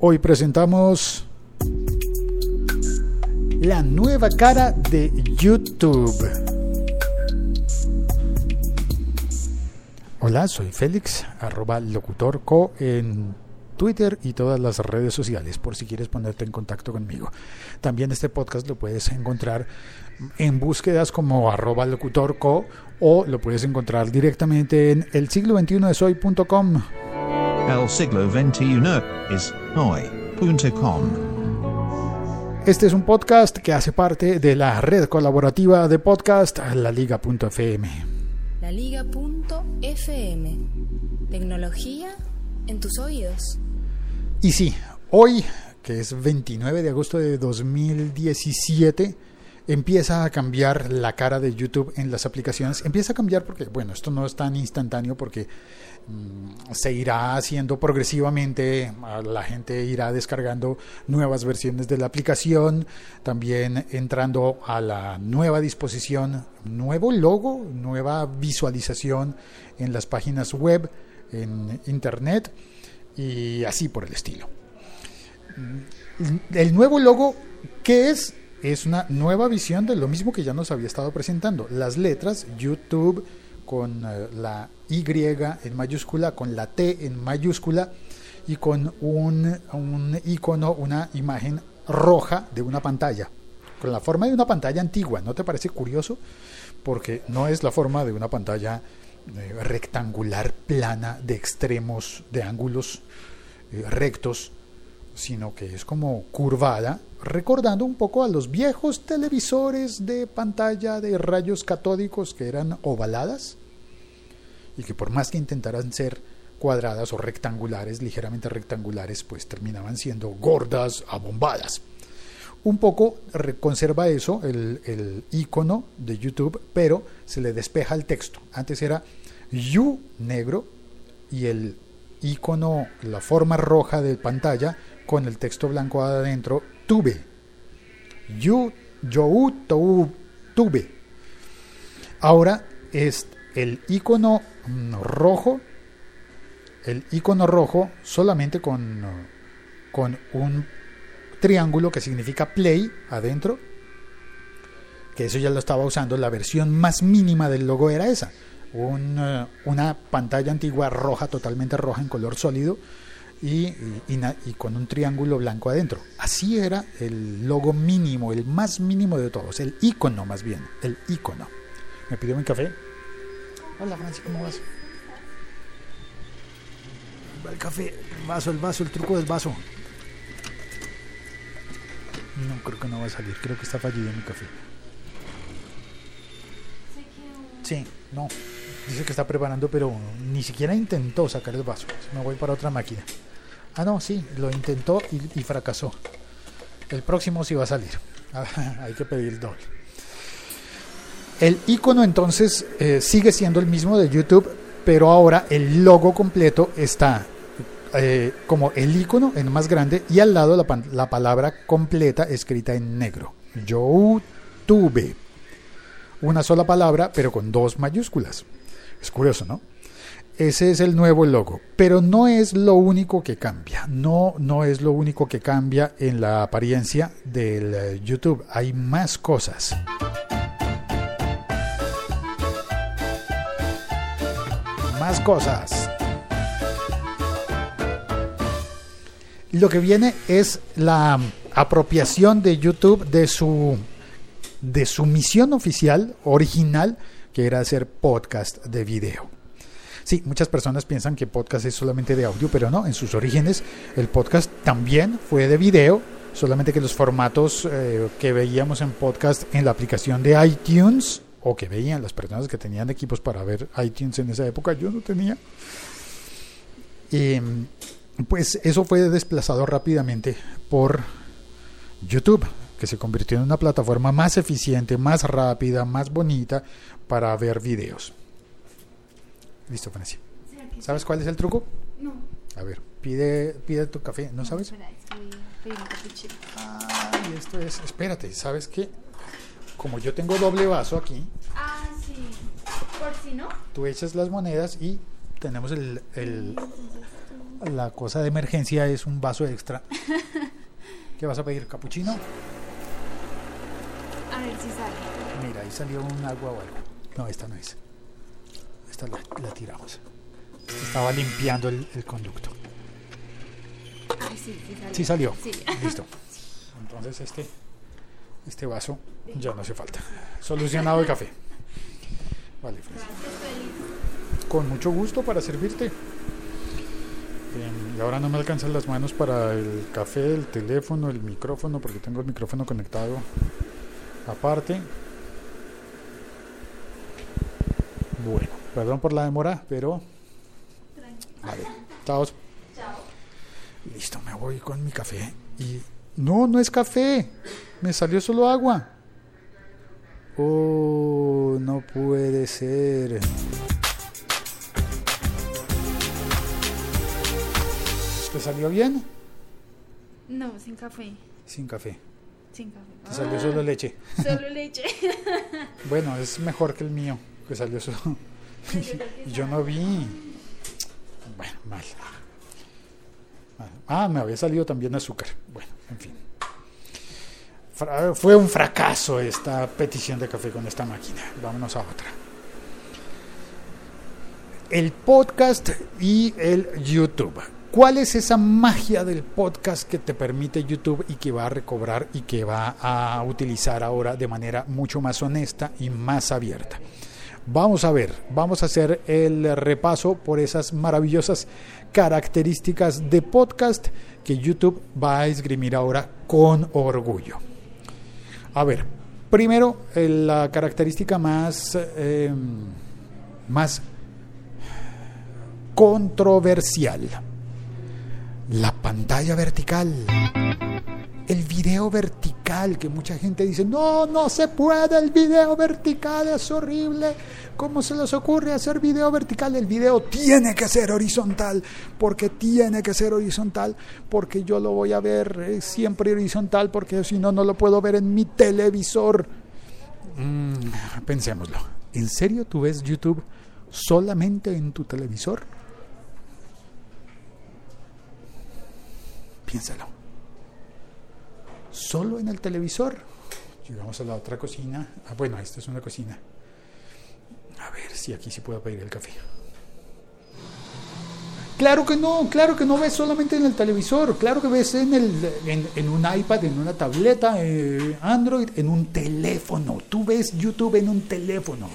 Hoy presentamos la nueva cara de YouTube. Hola, soy Félix, arroba locutorco en Twitter y todas las redes sociales por si quieres ponerte en contacto conmigo. También este podcast lo puedes encontrar en búsquedas como arroba locutorco o lo puedes encontrar directamente en el siglo 21 de soy.com. El siglo XXI es hoy.com. Este es un podcast que hace parte de la red colaborativa de podcast La Liga.fm. La Liga.fm. Tecnología en tus oídos. Y sí, hoy, que es 29 de agosto de 2017, empieza a cambiar la cara de YouTube en las aplicaciones. Empieza a cambiar porque, bueno, esto no es tan instantáneo porque mm, se irá haciendo progresivamente, la gente irá descargando nuevas versiones de la aplicación, también entrando a la nueva disposición, nuevo logo, nueva visualización en las páginas web, en internet y así por el estilo. El nuevo logo, ¿qué es? Es una nueva visión de lo mismo que ya nos había estado presentando. Las letras, YouTube con eh, la Y en mayúscula, con la T en mayúscula y con un, un icono, una imagen roja de una pantalla, con la forma de una pantalla antigua. ¿No te parece curioso? Porque no es la forma de una pantalla eh, rectangular, plana, de extremos, de ángulos eh, rectos, sino que es como curvada recordando un poco a los viejos televisores de pantalla de rayos catódicos que eran ovaladas y que por más que intentaran ser cuadradas o rectangulares, ligeramente rectangulares, pues terminaban siendo gordas, abombadas. Un poco conserva eso, el, el icono de YouTube, pero se le despeja el texto. Antes era You negro y el icono, la forma roja de pantalla con el texto blanco adentro tuve. Yo, yo, tuve. Ahora es el icono mm, rojo, el icono rojo solamente con, con un triángulo que significa play adentro, que eso ya lo estaba usando, la versión más mínima del logo era esa, una pantalla antigua roja, totalmente roja en color sólido, y, con un triángulo blanco adentro. Así era el logo mínimo, el más mínimo de todos, el icono más bien, el icono. ¿Me pidió mi café? Hola Francis, ¿cómo vas? Va el café, el vaso, el vaso, el truco del vaso. No, creo que no va a salir, creo que está fallido mi café. Sí, no. Dice que está preparando, pero ni siquiera intentó sacar el vaso. Me voy para otra máquina. Ah, no, sí, lo intentó y, fracasó. El próximo sí va a salir. hay que pedir doble. El icono entonces eh, sigue siendo el mismo de YouTube, pero ahora el logo completo está eh, como el icono en más grande y al lado la, la palabra completa escrita en negro. YouTube. Una sola palabra, pero con dos mayúsculas. Es curioso, ¿no? Ese es el nuevo logo, pero no es lo único que cambia. No, no es lo único que cambia en la apariencia del eh, YouTube. Hay más cosas. Más cosas. Lo que viene es la apropiación de YouTube de su de su misión oficial original, que era hacer podcast de video. Sí, muchas personas piensan que podcast es solamente de audio, pero no, en sus orígenes el podcast también fue de video, solamente que los formatos eh, que veíamos en podcast en la aplicación de iTunes o que veían las personas que tenían equipos para ver iTunes en esa época, yo no tenía. Y, pues eso fue desplazado rápidamente por YouTube, que se convirtió en una plataforma más eficiente, más rápida, más bonita para ver videos. Listo, Francia. ¿Sabes cuál es el truco? No. A ver, pide, pide tu café, ¿no, sabes? Espera, es que Ah, y esto es, espérate, ¿sabes qué? Como yo tengo doble vaso aquí. Ah, sí. Por si no. Tú echas las monedas y tenemos el, el La cosa de emergencia es un vaso extra. ¿Qué vas a pedir? ¿Capuchino? A ver si sale. Mira, ahí salió un agua o algo. No, esta no es. Esta la, la tiramos. Esta Estaba limpiando el, el conducto. Ay, sí, sí sale. Sí salió. Sí. Listo. Entonces este, este vaso ya no hace falta. Solucionado el café. Vale, Fres. Con mucho gusto para servirte. Bien, y ahora no me alcanzan las manos para el café, el teléfono, el micrófono, porque tengo el micrófono conectado aparte. Bueno, perdón por la demora, pero... Vale, chao. Listo, me voy con mi café. Y no, no es café. Me salió solo agua. Oh, no puede ser. ¿Te salió bien? No, sin café. Sin café. Sin café. Te salió solo leche. Solo leche. Bueno, es mejor que el mío, que salió solo. Yo no vi. Bueno, mal. Ah, me había salido también azúcar. Bueno, en fin. Fue un fracaso esta petición de café con esta máquina. Vámonos a otra. El podcast y el YouTube. ¿Cuál es esa magia del podcast que te permite YouTube y que va a recobrar y que va a utilizar ahora de manera mucho más honesta y más abierta? Vamos a ver, vamos a hacer el repaso por esas maravillosas características de podcast que YouTube va a esgrimir ahora con orgullo. A ver, primero eh, la característica más, eh, más controversial, la pantalla vertical. El video vertical, que mucha gente dice, no, no se puede, el video vertical es horrible. ¿Cómo se les ocurre hacer video vertical? El video tiene que ser horizontal, porque tiene que ser horizontal, porque yo lo voy a ver eh, siempre horizontal, porque si no, no lo puedo ver en mi televisor. Mm, pensémoslo. ¿En serio tú ves YouTube solamente en tu televisor? Piénsalo. Solo en el televisor. Llegamos a la otra cocina. Ah, bueno, esta es una cocina. A ver si aquí sí puedo pedir el café. Claro que no, claro que no ves solamente en el televisor, claro que ves en, el, en, en un iPad, en una tableta, eh, Android, en un teléfono. Tú ves YouTube en un teléfono.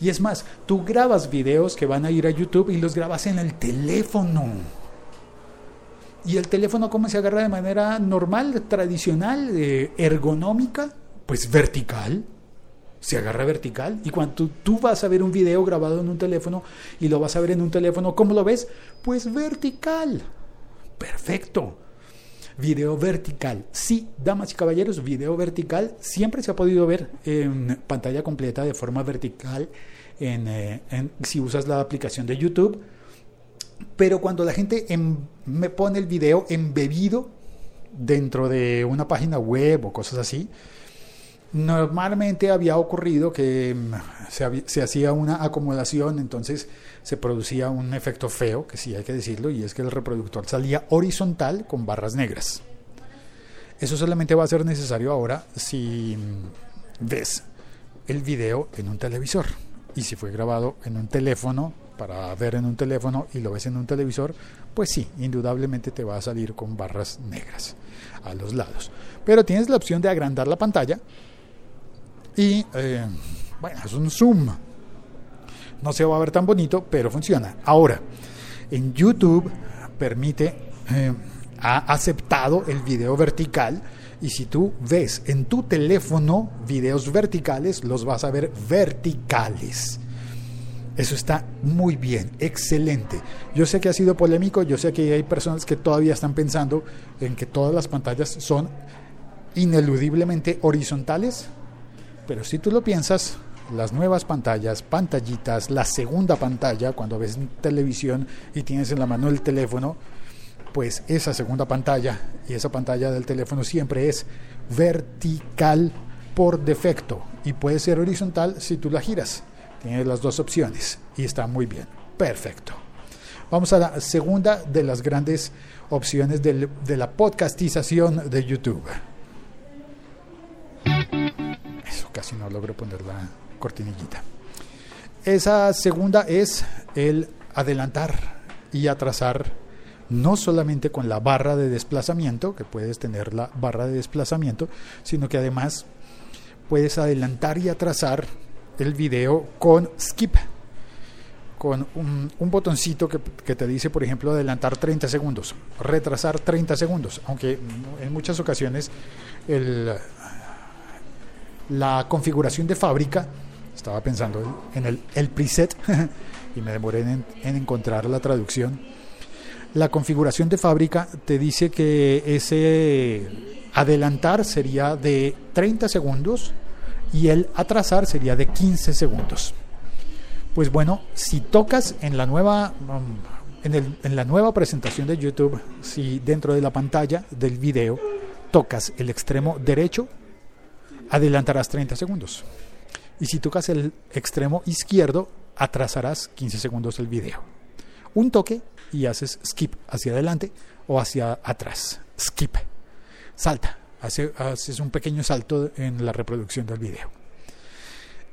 Y es más, tú grabas videos que van a ir a YouTube y los grabas en el teléfono. ¿Y el teléfono cómo se agarra de manera normal, tradicional, eh, ergonómica? Pues vertical. Se agarra vertical. Y cuando tú, vas a ver un video grabado en un teléfono y lo vas a ver en un teléfono, ¿cómo lo ves? Pues vertical. Perfecto. Video vertical. Sí, damas y caballeros, video vertical siempre se ha podido ver en pantalla completa de forma vertical en, eh, si usas la aplicación de YouTube. Pero cuando la gente em- me pone el video embebido dentro de una página web o cosas así, normalmente había ocurrido que mm, se, hacía una acomodación, entonces se producía un efecto feo, que sí hay que decirlo, y es que el reproductor salía horizontal con barras negras. Eso solamente va a ser necesario ahora si mm, ves el video en un televisor. Y si fue grabado en un teléfono, para ver en un teléfono y lo ves en un televisor, pues sí, indudablemente te va a salir con barras negras a los lados. Pero tienes la opción de agrandar la pantalla y, eh, bueno, es un zoom. No se va a ver tan bonito, pero funciona. Ahora, en YouTube permite, eh, ha aceptado el video vertical y si tú ves en tu teléfono videos verticales, los vas a ver verticales. Eso está muy bien, excelente. Yo sé que ha sido polémico, yo sé que hay personas que todavía están pensando en que todas las pantallas son ineludiblemente horizontales, pero si tú lo piensas, las nuevas pantallas, pantallitas, la segunda pantalla, cuando ves televisión y tienes en la mano el teléfono, pues esa segunda pantalla y esa pantalla del teléfono siempre es vertical por defecto y puede ser horizontal si tú la giras. Tienes las dos opciones y está muy bien. Perfecto. Vamos a la segunda de las grandes opciones de la podcastización de YouTube. Eso casi no logro poner la cortinillita. Esa segunda es el adelantar y atrasar, no solamente con la barra de desplazamiento, que puedes tener la barra de desplazamiento, sino que además puedes adelantar y atrasar el video con skip, con un, un botoncito que, te dice, por ejemplo, adelantar 30 segundos, retrasar 30 segundos, aunque en muchas ocasiones el, la configuración de fábrica, estaba pensando en el, el preset y me demoré en, en encontrar la traducción. La configuración de fábrica te dice que ese adelantar sería de 30 segundos y el atrasar sería de 15 segundos. Pues bueno, si tocas en la nueva en, el- en la nueva presentación de YouTube, si dentro de la pantalla del video tocas el extremo derecho, adelantarás 30 segundos. Y si tocas el extremo izquierdo, atrasarás 15 segundos el video. Un toque y haces skip hacia adelante o hacia atrás. Skip. Salta. Hace- haces un pequeño salto en la reproducción del video.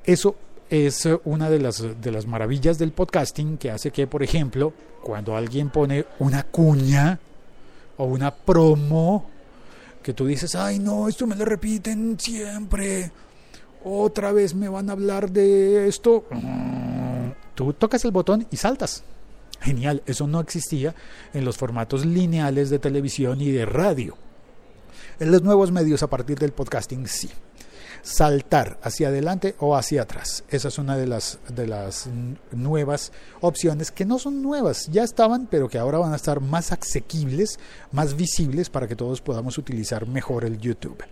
Eso es eh, una de las, de las maravillas del podcasting que hace que, por ejemplo, cuando alguien pone una cuña o una promo, que tú dices, ay no, esto me lo repiten siempre, otra vez me van a hablar de esto, tú tocas el botón y saltas. Genial, eso no existía en los formatos lineales de televisión y de radio. En los nuevos medios a partir del podcasting sí saltar hacia adelante o hacia atrás. Esa es una de las, de las nuevas opciones que no son nuevas, ya estaban, pero que ahora van a estar más asequibles, más visibles para que todos podamos utilizar mejor el YouTube.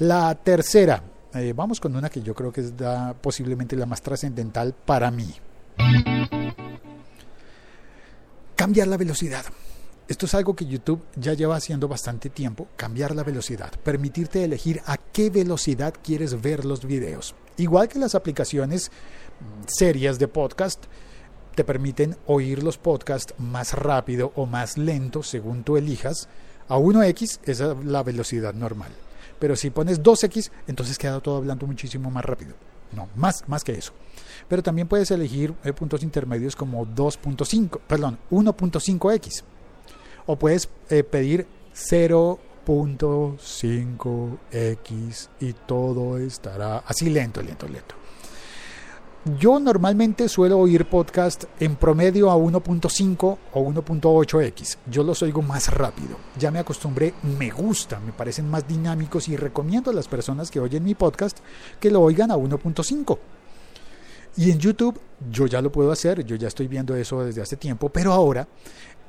La tercera, eh, vamos con una que yo creo que es posiblemente la más trascendental para mí. Cambiar la velocidad. Esto es algo que YouTube ya lleva haciendo bastante tiempo, cambiar la velocidad, permitirte elegir a qué velocidad quieres ver los videos. Igual que las aplicaciones mm, serias de podcast, te permiten oír los podcasts más rápido o más lento según tú elijas. A 1x es la velocidad normal. Pero si pones 2x, entonces queda todo hablando muchísimo más rápido. No, más, más que eso. Pero también puedes elegir eh, puntos intermedios como 2.5, perdón, 1.5x o puedes eh, pedir 0.5x y todo estará así lento, lento, lento. Yo normalmente suelo oír podcast en promedio a 1.5 o 1.8x. Yo los oigo más rápido. Ya me acostumbré, me gusta, me parecen más dinámicos y recomiendo a las personas que oyen mi podcast que lo oigan a 1.5. Y en YouTube yo ya lo puedo hacer, yo ya estoy viendo eso desde hace tiempo, pero ahora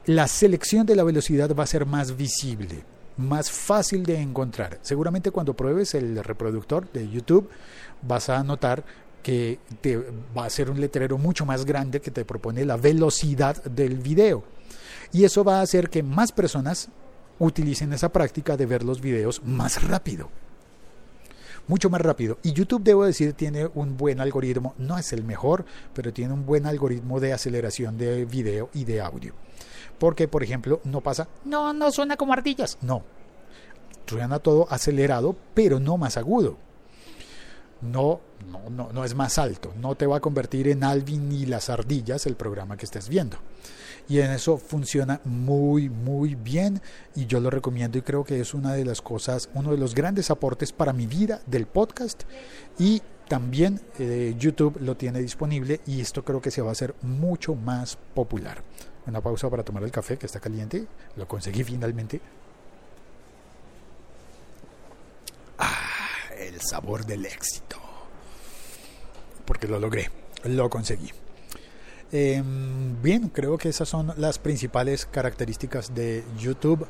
la selección de la velocidad va a ser más visible, más fácil de encontrar. Seguramente cuando pruebes el reproductor de YouTube vas a notar que te va a ser un letrero mucho más grande que te propone la velocidad del video. Y eso va a hacer que más personas utilicen esa práctica de ver los videos más rápido mucho más rápido. Y YouTube, debo decir, tiene un buen algoritmo, no es el mejor, pero tiene un buen algoritmo de aceleración de video y de audio. Porque, por ejemplo, no pasa, no, no suena como ardillas. No, suena todo acelerado, pero no más agudo. No, no, no, no es más alto. No te va a convertir en Alvin ni las ardillas el programa que estés viendo. Y en eso funciona muy, muy bien. Y yo lo recomiendo y creo que es una de las cosas, uno de los grandes aportes para mi vida del podcast. Y también eh, YouTube lo tiene disponible y esto creo que se va a hacer mucho más popular. Una pausa para tomar el café que está caliente. Lo conseguí finalmente. Ah, el sabor del éxito. Porque lo logré, lo conseguí. Eh, bien, creo que esas son las principales características de YouTube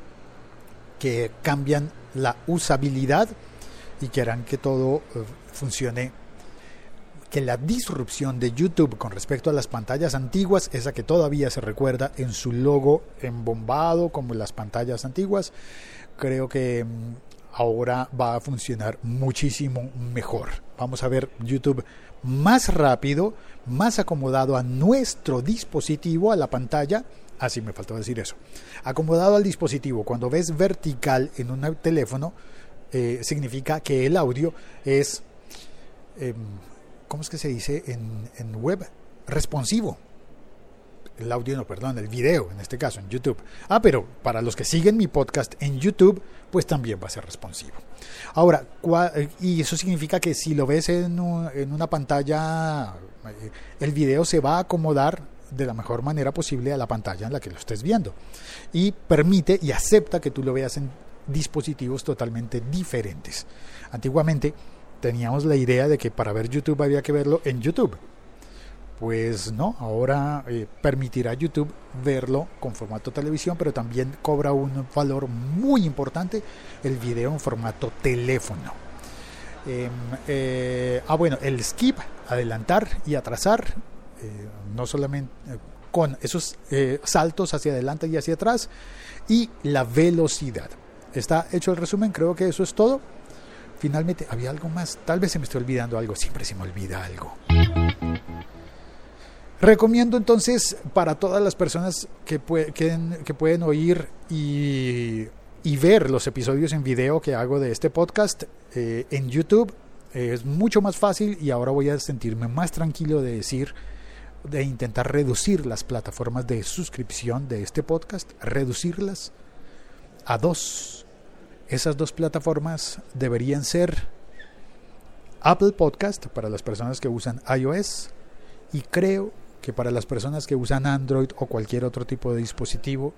que cambian la usabilidad y que harán que todo eh, funcione que la disrupción de YouTube con respecto a las pantallas antiguas, esa que todavía se recuerda en su logo embombado como las pantallas antiguas, creo que mm, ahora va a funcionar muchísimo mejor. Vamos a ver YouTube más rápido, más acomodado a nuestro dispositivo, a la pantalla. Así me faltó decir eso. Acomodado al dispositivo. Cuando ves vertical en un teléfono, eh, significa que el audio es, eh, ¿cómo es que se dice en, en web? Responsivo el audio no, perdón, el video en este caso en YouTube. Ah, pero para los que siguen mi podcast en YouTube, pues también va a ser responsivo. Ahora, y eso significa que si lo ves en, en una pantalla, eh, el video se va a acomodar de la mejor manera posible a la pantalla en la que lo estés viendo. Y permite y acepta que tú lo veas en dispositivos totalmente diferentes. Antiguamente teníamos la idea de que para ver YouTube había que verlo en YouTube pues no, ahora eh, permitirá YouTube verlo con formato televisión, pero también cobra un valor muy importante el video en formato teléfono. Em, eh, ah, bueno, el skip, adelantar y atrasar, eh, no solamente con esos saltos hacia adelante y hacia atrás, y la velocidad. Está hecho el resumen, creo que eso es todo. Finalmente, había algo más, tal vez se me esté olvidando algo, siempre se me olvida algo. Recomiendo entonces para todas las personas que, que, pueden oír y, ver los episodios en video que hago de este podcast eh, en YouTube. es mucho más fácil y ahora voy a sentirme más tranquilo de decir, de intentar reducir las plataformas de suscripción de este podcast, reducirlas a dos. Esas dos plataformas deberían ser Apple Podcast para las personas que usan iOS y creo que para las personas que usan Android o cualquier otro tipo de dispositivo,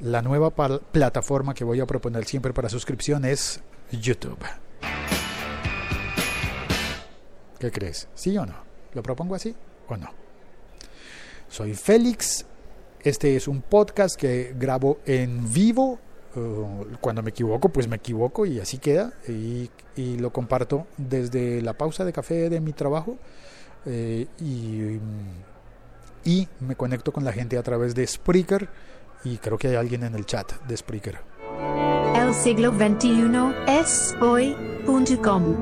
la nueva plataforma que voy a proponer siempre para suscripción es YouTube. ¿Qué crees? ¿Sí o no? ¿Lo propongo así o no? Soy Félix. Este es un podcast que grabo en vivo. Uh, cuando me equivoco, pues me equivoco y así queda. Y, lo comparto desde la pausa de café de mi trabajo. Eh, y y me conecto con la gente a través de Spreaker y creo que hay alguien en el chat de Spreaker. El siglo XXI es hoy.com.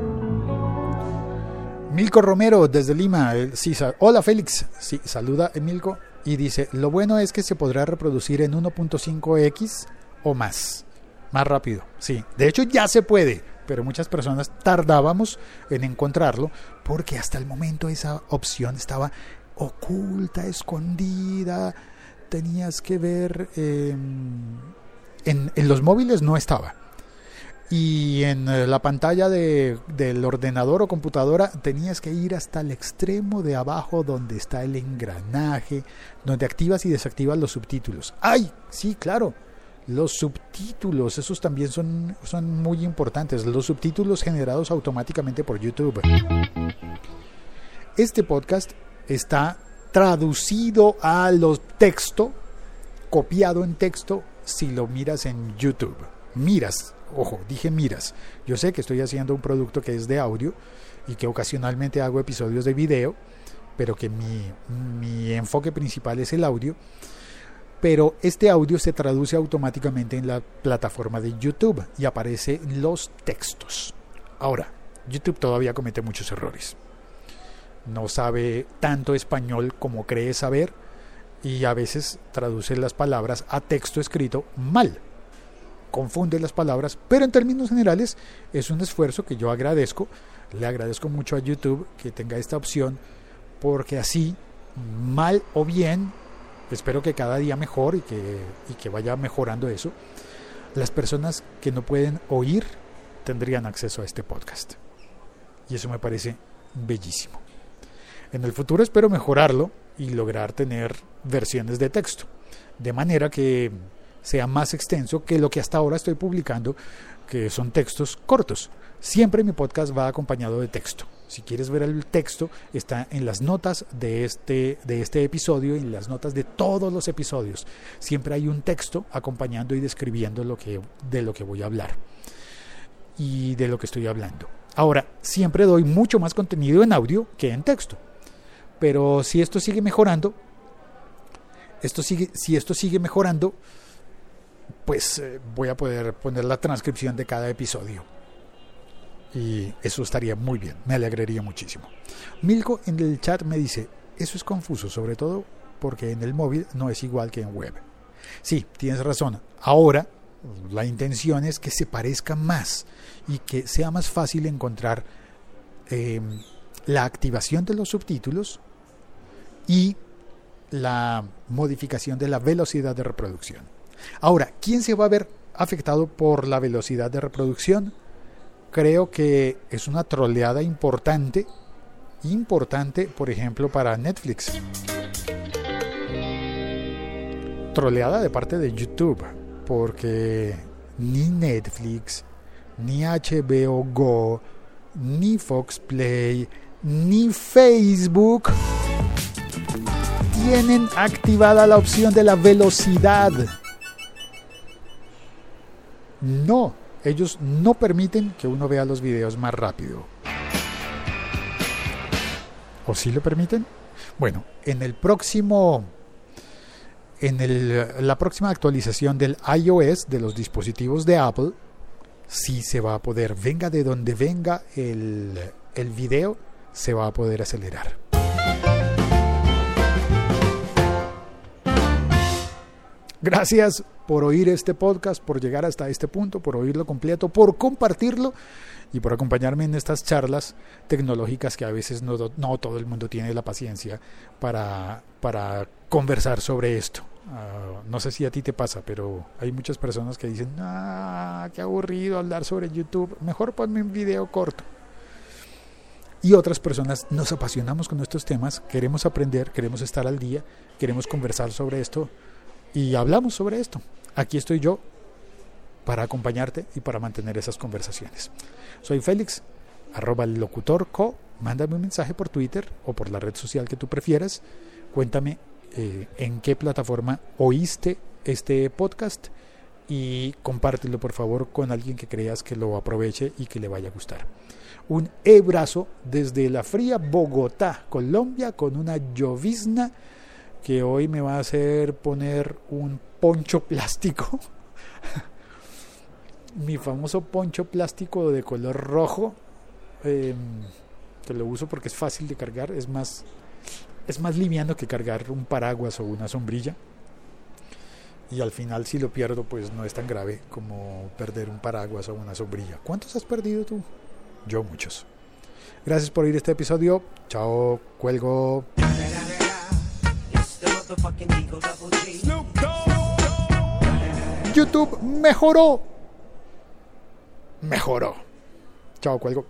Milko Romero desde Lima. Sí, hola Félix. Sí, saluda Emilco y dice, lo bueno es que se podrá reproducir en 1.5x o más. Más rápido. Sí, de hecho ya se puede, pero muchas personas tardábamos en encontrarlo porque hasta el momento esa opción estaba oculta, escondida, tenías que ver... Em, en, en, los móviles no estaba. Y en eh, la pantalla de, del ordenador o computadora tenías que ir hasta el extremo de abajo donde está el engranaje, donde activas y desactivas los subtítulos. ¡Ay! Sí, claro. Los subtítulos, esos también son, son muy importantes. Los subtítulos generados automáticamente por YouTube. Este podcast está traducido a los texto, copiado en texto, si lo miras en YouTube. Miras, ojo, dije miras. Yo sé que estoy haciendo un producto que es de audio y que ocasionalmente hago episodios de video, pero que mi, mi enfoque principal es el audio. Pero este audio se traduce automáticamente en la plataforma de YouTube y aparece los textos. Ahora, YouTube todavía comete muchos errores no sabe tanto español como cree saber y a veces traduce las palabras a texto escrito mal. Confunde las palabras, pero en términos generales es un esfuerzo que yo agradezco. Le agradezco mucho a YouTube que tenga esta opción porque así, mal o bien, espero que cada día mejor y que, vaya mejorando eso, las personas que no pueden oír tendrían acceso a este podcast. Y eso me parece bellísimo. En el futuro espero mejorarlo y lograr tener versiones de texto, de manera que sea más extenso que lo que hasta ahora estoy publicando, que son textos cortos. Siempre mi podcast va acompañado de texto. Si quieres ver el texto, está en las notas de este, de este episodio y en las notas de todos los episodios. Siempre hay un texto acompañando y describiendo lo que, de lo que voy a hablar y de lo que estoy hablando. Ahora, siempre doy mucho más contenido en audio que en texto. Pero si esto sigue mejorando, esto sigue, si esto sigue mejorando, pues eh, voy a poder poner la transcripción de cada episodio. Y eso estaría muy bien, me alegraría muchísimo. Milko en el chat me dice, eso es confuso, sobre todo porque en el móvil no es igual que en web. Sí, tienes razón. Ahora la intención es que se parezca más y que sea más fácil encontrar eh, la activación de los subtítulos y la modificación de la velocidad de reproducción. Ahora, ¿quién se va a ver afectado por la velocidad de reproducción? Creo que es una troleada importante, importante, por ejemplo, para Netflix. Troleada de parte de YouTube, porque ni Netflix, ni HBO Go, ni Fox Play, ni Facebook tienen activada la opción de la velocidad. No, ellos no permiten que uno vea los videos más rápido. ¿O sí lo permiten? Bueno, en el próximo en el, la próxima actualización del iOS de los dispositivos de Apple sí se va a poder, venga de donde venga el, el video, se va a poder acelerar. Gracias por oír este podcast, por llegar hasta este punto, por oírlo completo, por compartirlo y por acompañarme en estas charlas tecnológicas que a veces no, no todo el mundo tiene la paciencia para, para conversar sobre esto. Uh, no sé si a ti te pasa, pero hay muchas personas que dicen, ah, qué aburrido hablar sobre YouTube, mejor ponme un video corto. Y otras personas nos apasionamos con estos temas, queremos aprender, queremos estar al día, queremos conversar sobre esto y hablamos sobre esto. Aquí estoy yo para acompañarte y para mantener esas conversaciones. Soy Félix, arroba el locutor co. Mándame un mensaje por Twitter o por la red social que tú prefieras. Cuéntame eh, en qué plataforma oíste este podcast y compártelo por favor con alguien que creas que lo aproveche y que le vaya a gustar. Un abrazo desde la fría Bogotá, Colombia, con una llovizna que hoy me va a hacer poner un poncho plástico. Mi famoso poncho plástico de color rojo, eh, que lo uso porque es fácil de cargar, es más, es más liviano que cargar un paraguas o una sombrilla. Y al final si lo pierdo pues no es tan grave como perder un paraguas o una sombrilla. ¿Cuántos has perdido tú? Yo muchos. Gracias por oír este episodio. Chao, cuelgo. YouTube mejoró. Mejoró. Chao, cuelgo.